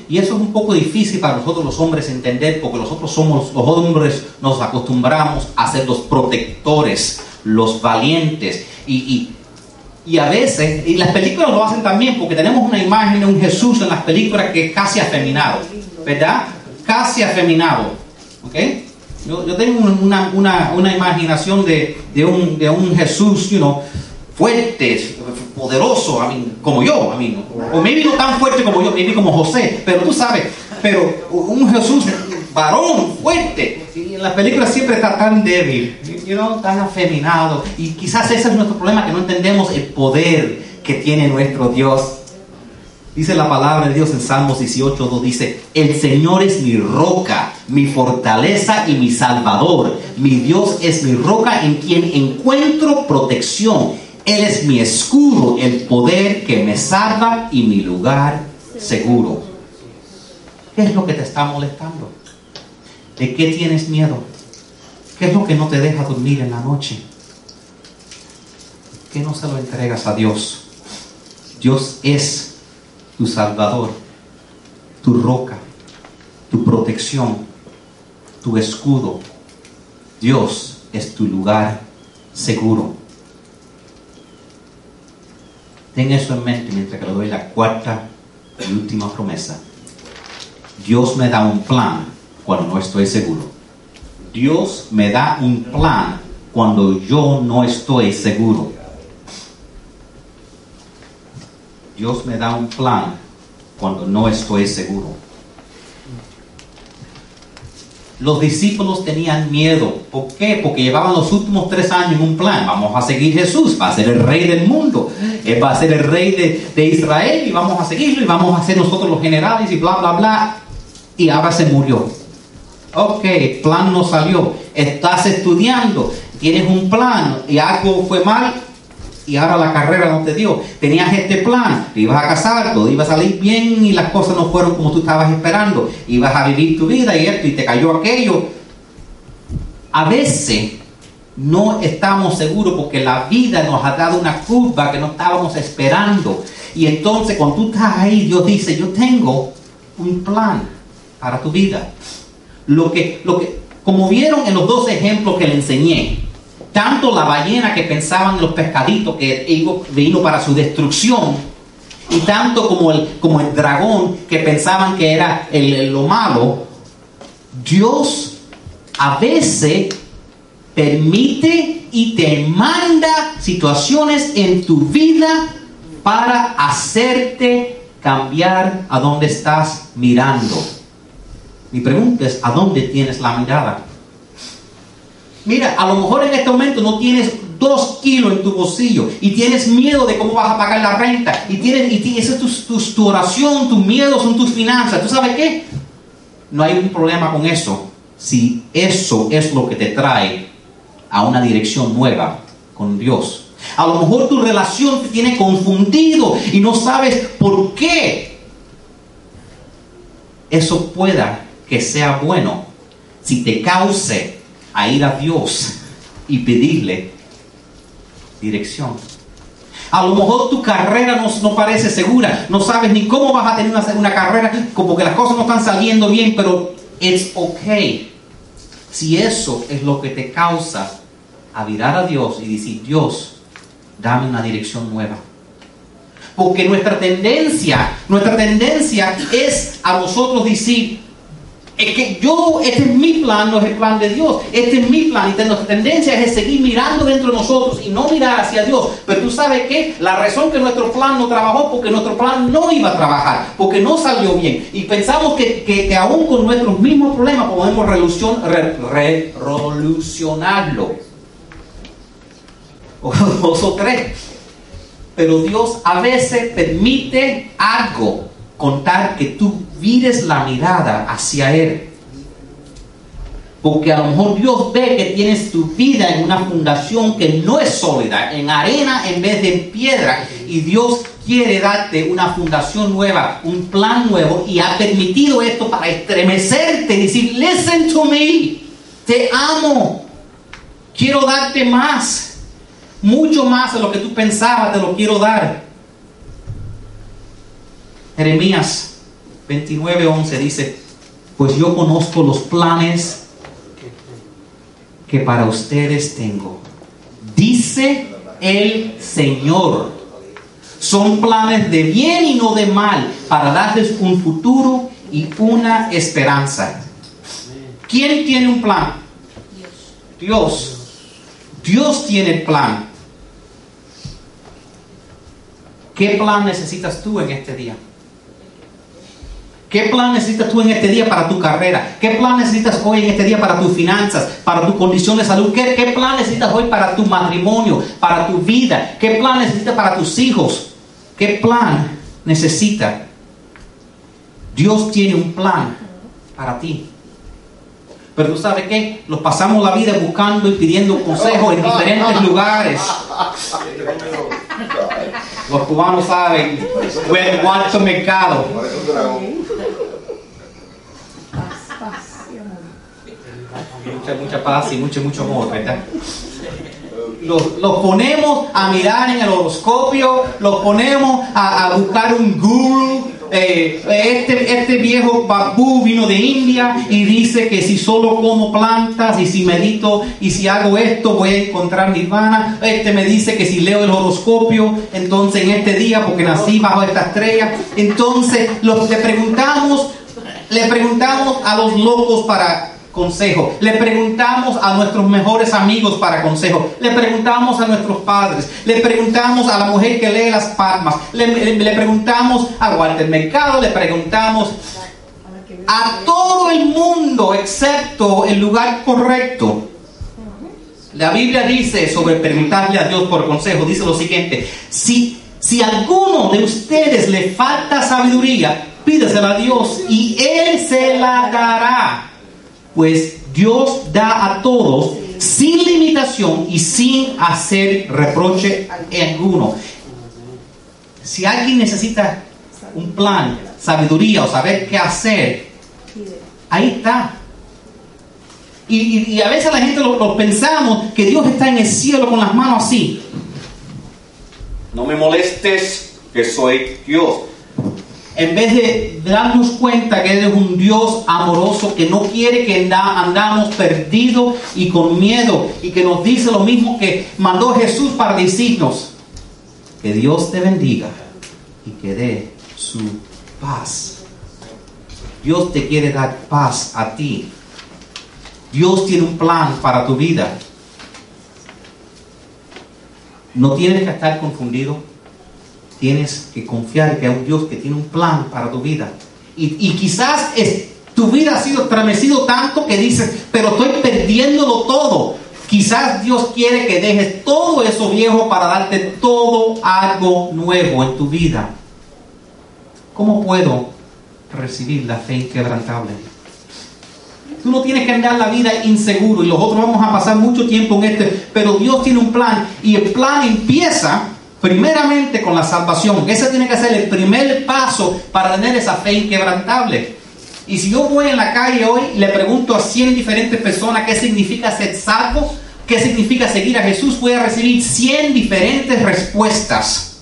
Y eso es un poco difícil para nosotros los hombres entender, porque nosotros somos, los hombres nos acostumbramos a ser los protectores, los valientes. Y, y, y a veces, y las películas lo hacen también, porque tenemos una imagen de un Jesús en las películas que es casi afeminado, ¿verdad? Casi afeminado, ¿ok? Yo, yo tengo una, una, una imaginación de, de, un, de un Jesús, you know, fuerte, poderoso, I mean, como yo, I mean, o maybe no tan fuerte como yo, maybe como José, pero tú sabes, pero un Jesús varón, fuerte, las películas siempre está tan débil, you know, tan afeminado, y quizás ese es nuestro problema, que no entendemos el poder que tiene nuestro Dios. Dice la palabra de Dios en Salmos 18, 2, dice, el Señor es mi roca, mi fortaleza y mi salvador. Mi Dios es mi roca en quien encuentro protección. Él es mi escudo, el poder que me salva y mi lugar seguro. ¿Qué es lo que te está molestando? ¿De qué tienes miedo? ¿Qué es lo que no te deja dormir en la noche? ¿Qué no se lo entregas a Dios? Dios es tu salvador, tu roca, tu protección, tu escudo. Dios es tu lugar seguro. Ten eso en mente mientras que le doy la cuarta y última promesa. Dios me da un plan cuando no estoy seguro. Dios me da un plan cuando yo no estoy seguro. Dios me da un plan cuando no estoy seguro. Los discípulos tenían miedo. ¿Por qué? Porque llevaban los últimos tres años en un plan. Vamos a seguir Jesús, va a ser el rey del mundo. Él va a ser el rey de, de Israel y vamos a seguirlo y vamos a ser nosotros los generales y bla, bla, bla. Y ahora se murió. Ok, plan no salió. Estás estudiando, tienes un plan y algo fue mal y ahora la carrera no te dio. Tenías este plan, ibas a casar, todo iba a salir bien y las cosas no fueron como tú estabas esperando. Ibas a vivir tu vida y esto y te cayó aquello. A veces no estamos seguros porque la vida nos ha dado una curva que no estábamos esperando. Y entonces cuando tú estás ahí, Dios dice, yo tengo un plan para tu vida. Lo que, lo que, como vieron en los dos ejemplos que le enseñé, tanto la ballena que pensaban los pescaditos que vino para su destrucción, y tanto como el, como el dragón que pensaban que era el, lo malo, Dios a veces permite y te manda situaciones en tu vida para hacerte cambiar a donde estás mirando. Mi pregunta es, ¿a dónde tienes la mirada? Mira, a lo mejor en este momento no tienes dos kilos en tu bolsillo y tienes miedo de cómo vas a pagar la renta y tienes, y esa es tu, tu, tu oración, tus miedos son tus finanzas. ¿Tú sabes qué? No hay un problema con eso si eso es lo que te trae a una dirección nueva con Dios. A lo mejor tu relación te tiene confundido y no sabes por qué. Eso pueda que sea bueno si te cause a ir a Dios y pedirle dirección. A lo mejor tu carrera no, no, parece segura, no sabes ni cómo vas a tener una, una carrera, como que las cosas no están saliendo bien, pero es ok. Si eso es lo que te causa a mirar a Dios y decir, Dios, dame una dirección nueva. Porque nuestra tendencia, nuestra tendencia es a nosotros decir, es que yo, este es mi plan, no es el plan de Dios. Este es mi plan. Y nuestra tendencia es seguir mirando dentro de nosotros y no mirar hacia Dios. Pero tú sabes que la razón que nuestro plan no trabajó, porque nuestro plan no iba a trabajar, porque no salió bien. Y pensamos que, que, aún con nuestros mismos problemas podemos revolucion, re, re, revolucionarlo. O dos o tres. Pero Dios a veces permite algo contar que tú vires la mirada hacia Él. Porque a lo mejor Dios ve que tienes tu vida en una fundación que no es sólida, en arena en vez de en piedra. Y Dios quiere darte una fundación nueva, un plan nuevo. Y ha permitido esto para estremecerte y decir, listen to me, te amo, quiero darte más. Mucho más de lo que tú pensabas, te lo quiero dar. Jeremías 29:11 dice, pues yo conozco los planes que para ustedes tengo. Dice el Señor. Son planes de bien y no de mal para darles un futuro y una esperanza. ¿Quién tiene un plan? Dios. Dios tiene el plan. ¿Qué plan necesitas tú en este día? ¿Qué plan necesitas tú en este día para tu carrera? ¿Qué plan necesitas hoy en este día para tus finanzas, para tu condición de salud? ¿Qué, plan necesitas hoy para tu matrimonio, para tu vida? ¿Qué plan necesitas para tus hijos? ¿Qué plan necesita? Dios tiene un plan para ti. Pero tú sabes qué? Nos pasamos la vida buscando y pidiendo consejos en diferentes lugares. Los cubanos saben, fue cuarto mercado. Mucha, mucha paz y mucho, mucho amor, ¿verdad? Los, los ponemos a mirar en el horoscopio, los ponemos a, a buscar un guru. Eh, este, este viejo babú vino de India y dice que si solo como plantas y si medito y si hago esto voy a encontrar nirvana. Este me dice que si leo el horoscopio, entonces en este día, porque nací bajo esta estrella, entonces le preguntamos, le preguntamos a los locos para consejo. Le preguntamos a nuestros mejores amigos para consejo. Le preguntamos a nuestros padres. Le preguntamos a la mujer que lee las palmas. Le, le- le preguntamos a Walter Mercado. Le preguntamos a todo el mundo excepto el lugar correcto. La Biblia dice sobre preguntarle a Dios por consejo, dice lo siguiente, si, si alguno de ustedes le falta sabiduría, pídesela a Dios y Él se la dará. Pues Dios da a todos sin limitación y sin hacer reproche alguno. Si alguien necesita un plan, sabiduría o saber qué hacer, ahí está. Y, a veces la gente lo, lo pensamos que Dios está en el cielo con las manos así. No me molestes, que soy Dios. En vez de darnos cuenta que Él es un Dios amoroso que no quiere que anda- andamos perdidos y con miedo y que nos dice lo mismo que mandó Jesús para decirnos. Que Dios te bendiga y que dé su paz. Dios te quiere dar paz a ti. Dios tiene un plan para tu vida. No tienes que estar confundido. Tienes que confiar que hay un Dios que tiene un plan para tu vida. Y, y quizás tu vida ha sido estremecido tanto que dices, pero estoy perdiéndolo todo. Quizás Dios quiere que dejes todo eso viejo para darte todo algo nuevo en tu vida. ¿Cómo puedo recibir la fe inquebrantable? Tú no tienes que andar la vida inseguro y nosotros vamos a pasar mucho tiempo en este, pero Dios tiene un plan y el plan empieza primeramente con la salvación. Ese tiene que ser el primer paso para tener esa fe inquebrantable. Y si yo voy en la calle hoy y le pregunto a 100 diferentes personas qué significa ser salvo, qué significa seguir a Jesús, voy a recibir 100 diferentes respuestas.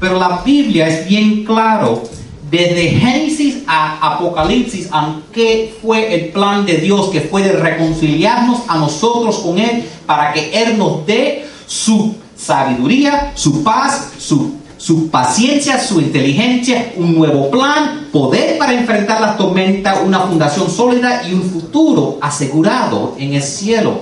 Pero la Biblia es bien claro, desde Génesis a Apocalipsis, aunque fue el plan de Dios que fue de reconciliarnos a nosotros con Él para que Él nos dé su sabiduría, su paz, su, su paciencia, su inteligencia, un nuevo plan, poder para enfrentar las tormentas, una fundación sólida y un futuro asegurado en el cielo.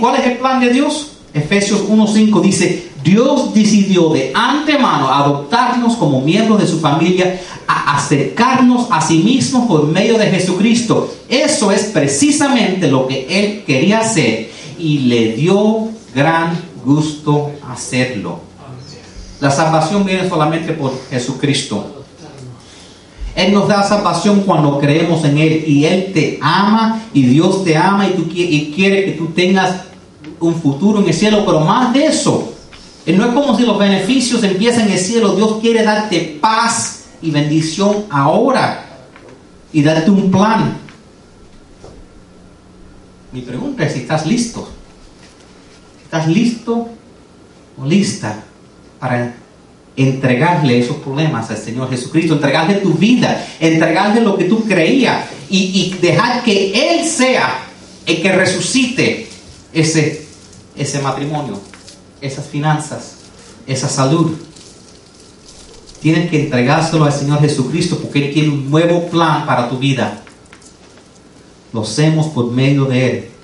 ¿Cuál es el plan de Dios? Efesios 1.5 dice, Dios decidió de antemano adoptarnos como miembros de su familia, a acercarnos a sí mismo por medio de Jesucristo. Eso es precisamente lo que Él quería hacer y le dio gran gusto hacerlo. La salvación viene solamente por Jesucristo. Él nos da salvación cuando creemos en Él y Él te ama y Dios te ama y, tú, y quiere que tú tengas un futuro en el cielo, pero más de eso, eh, no es como si los beneficios empiezan en el cielo, Dios quiere darte paz y bendición ahora y darte un plan. Mi pregunta es si estás listo. ¿Estás listo o lista para entregarle esos problemas al Señor Jesucristo, entregarle tu vida, entregarle lo que tú creías y, dejar que Él sea el que resucite ese, ese matrimonio, esas finanzas, esa salud. Tienes que entregárselo al Señor Jesucristo porque Él tiene un nuevo plan para tu vida. Lo hacemos por medio de Él.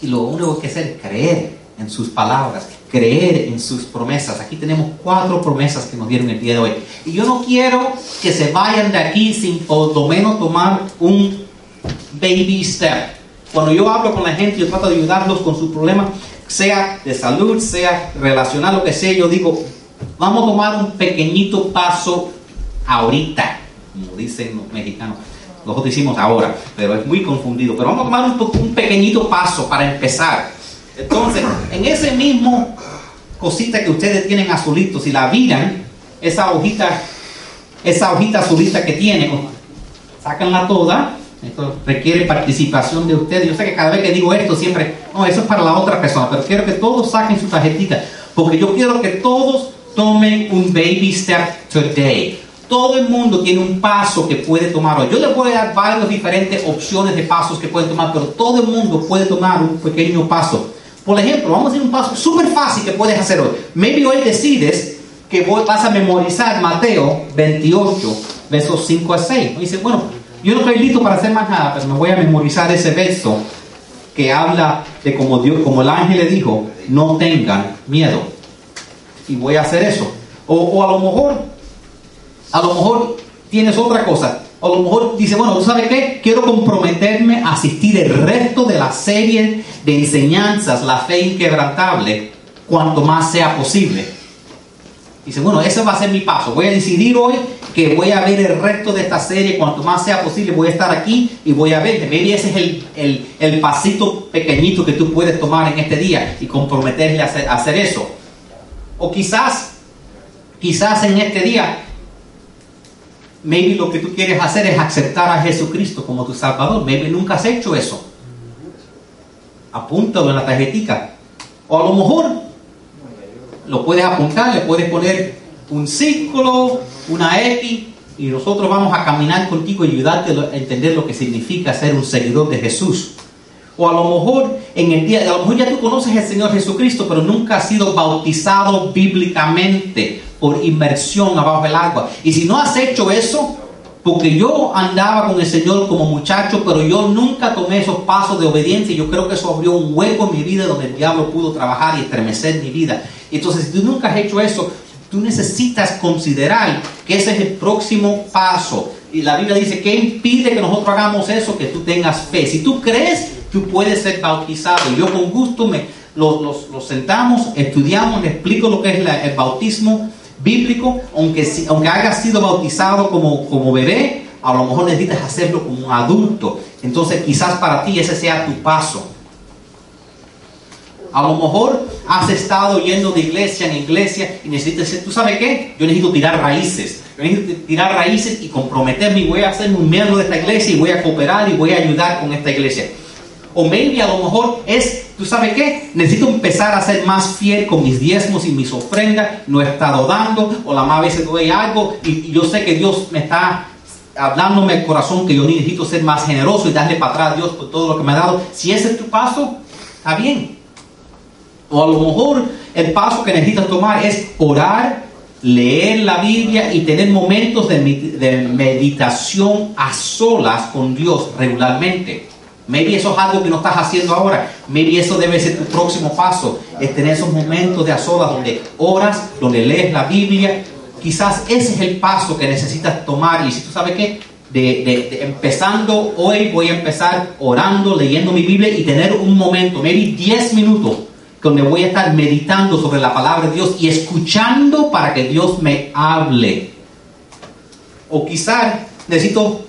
Y lo único que hacer es creer en sus palabras, creer en sus promesas. Aquí tenemos cuatro promesas que nos dieron el día de hoy. Y yo no quiero que se vayan de aquí sin por lo menos tomar un baby step. Cuando yo hablo con la gente, yo trato de ayudarlos con su problema, sea de salud, sea relacional, lo que sea, yo digo, vamos a tomar un pequeñito paso ahorita, como dicen los mexicanos. Nosotros decimos ahora, pero es muy confundido. Pero vamos a tomar un, un pequeñito paso para empezar. Entonces, en ese mismo cosita que ustedes tienen azulito, si la miran, esa hojita, esa hojita azulita que tienen, sácanla toda. Esto requiere participación de ustedes. Yo sé que cada vez que digo esto siempre, no, eso es para la otra persona, pero quiero que todos saquen su tarjetita, porque yo quiero que todos tomen un baby step today. Todo el mundo tiene un paso que puede tomar hoy. Yo voy a dar varias diferentes opciones de pasos que pueden tomar, pero todo el mundo puede tomar un pequeño paso. Por ejemplo, vamos a hacer un paso súper fácil que puedes hacer hoy. Maybe hoy decides que vas a memorizar Mateo 28, versos 5 a 6. Y bueno, yo no estoy listo para hacer más nada, pero me voy a memorizar ese verso que habla de como Dios, como el ángel le dijo, no tengan miedo. Y voy a hacer eso. O a lo mejor, a lo mejor tienes otra cosa. A lo mejor dice, bueno, ¿tú sabes qué? Quiero comprometerme a asistir el resto de la serie de enseñanzas, la fe inquebrantable, cuanto más sea posible. Dice, bueno, ese va a ser mi paso. Voy a decidir hoy que voy a ver el resto de esta serie, cuanto más sea posible, voy a estar aquí y voy a ver. Maybe ese es el, el, el pasito pequeñito que tú puedes tomar en este día y comprometerte a hacer, a hacer eso. O quizás, quizás en este día, maybe lo que tú quieres hacer es aceptar a Jesucristo como tu Salvador. Maybe nunca has hecho eso. Apúntalo en la tarjetita. O a lo mejor lo puedes apuntar, le puedes poner un círculo, una X, y nosotros vamos a caminar contigo y ayudarte a entender lo que significa ser un seguidor de Jesús. O a lo mejor en el día, a lo mejor ya tú conoces al Señor Jesucristo, pero nunca has sido bautizado bíblicamente por inmersión abajo del agua. Y si no has hecho eso, porque yo andaba con el Señor como muchacho, pero yo nunca tomé esos pasos de obediencia. y Yo creo que eso abrió un hueco en mi vida donde el diablo pudo trabajar y estremecer mi vida. Entonces, si tú nunca has hecho eso, tú necesitas considerar que ese es el próximo paso. Y la Biblia dice, ¿qué impide que nosotros hagamos eso? Que tú tengas fe. Si tú crees, tú puedes ser bautizado. Yo con gusto me los, los- sentamos, estudiamos, le explico lo que es el bautismo bíblico, aunque, aunque hayas sido bautizado como, como bebé, a lo mejor necesitas hacerlo como un adulto. Entonces quizás para ti ese sea tu paso. A lo mejor has estado yendo de iglesia en iglesia y necesitas ¿tú sabes qué? Yo necesito tirar raíces. Yo necesito tirar raíces y comprometerme y voy a ser un miembro de esta iglesia y voy a cooperar y voy a ayudar con esta iglesia. O maybe a lo mejor es, ¿tú sabes qué? Necesito empezar a ser más fiel con mis diezmos y mis ofrendas. No he estado dando, o la más veces doy algo y, y yo sé que Dios me está hablándome el corazón que yo necesito ser más generoso y darle para atrás a Dios por todo lo que me ha dado. Si ese es tu paso, está bien. O a lo mejor el paso que necesitas tomar es orar, leer la Biblia y tener momentos de, meditación a solas con Dios regularmente. Maybe eso es algo que no estás haciendo ahora. Maybe eso debe ser tu próximo paso. Es tener esos momentos de a solas donde oras, donde lees la Biblia. Quizás ese es el paso que necesitas tomar. Y si tú sabes qué, de, empezando hoy voy a empezar orando, leyendo mi Biblia y tener un momento, maybe 10 minutos, donde voy a estar meditando sobre la palabra de Dios y escuchando para que Dios me hable. O quizás necesito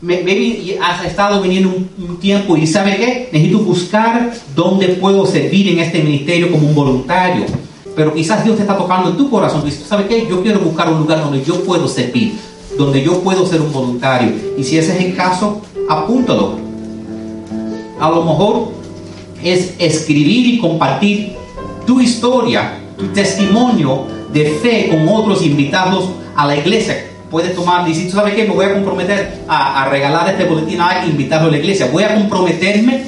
maybe has estado viniendo un, un tiempo y ¿sabe qué? Necesito buscar dónde puedo servir en este ministerio como un voluntario. Pero quizás Dios te está tocando en tu corazón. Dices, ¿sabe qué? Yo quiero buscar un lugar donde yo puedo servir, donde yo puedo ser un voluntario. Y si ese es el caso, apúntalo. A lo mejor es escribir y compartir tu historia, tu testimonio de fe con otros, invitarlos a la iglesia. Puedes tomar, decir, ¿tú sabes qué? Me voy a comprometer a, a regalar este boletín a alguien, invitarlo a la iglesia. Voy a comprometerme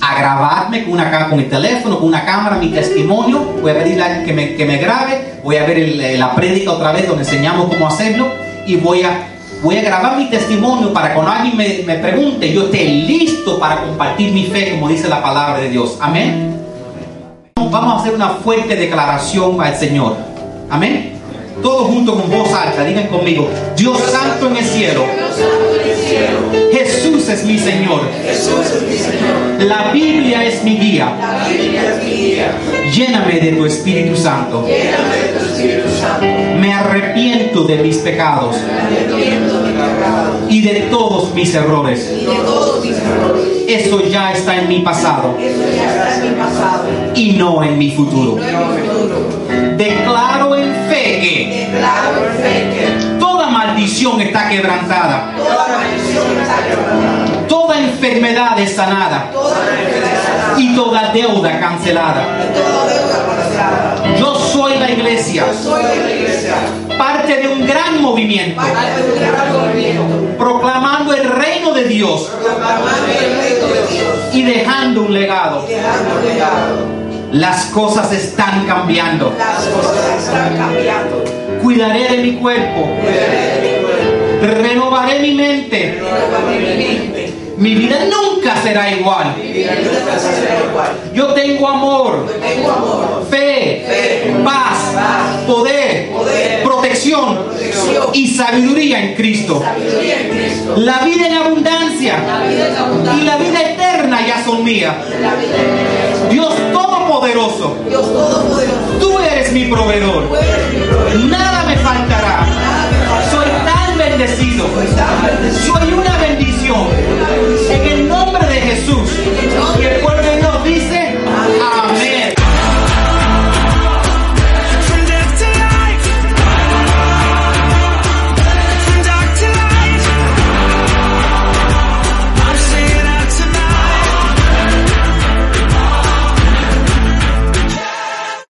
a grabarme con, una, con el teléfono, con una cámara, mi testimonio. Voy a pedirle a alguien que me, que me grabe. Voy a ver el- la prédica otra vez donde enseñamos cómo hacerlo. Y voy a, voy a grabar mi testimonio para cuando alguien me, me pregunte, yo esté listo para compartir mi fe, como dice la palabra de Dios. Amén. vamos a hacer una fuerte declaración al Señor. Amén. Todos juntos con voz alta, digan conmigo, Dios santo en el cielo, Jesús es mi Señor, la Biblia es mi guía, lléname de tu Espíritu Santo, me arrepiento de mis pecados y de todos mis errores. Eso ya está en mi pasado y no en mi futuro. Toda maldición está quebrantada, toda enfermedad es sanada. Y toda deuda cancelada. Yo soy la iglesia, parte de un gran movimiento, proclamando el reino de Dios. Y dejando un legado. Las cosas están cambiando. Cuidaré de mi cuerpo. Renovaré mi mente. Mi vida nunca será igual. Yo tengo amor, fe, paz, poder, protección y sabiduría en Cristo. La vida en abundancia y la vida eterna ya son mías. Dios Todopoderoso, Tú, eres mi proveedor. Nada me faltará. Soy, tan bendecido. Soy una bendición. Una bendición. En el nombre de Jesús. Y el pueblo de Dios dice, amén.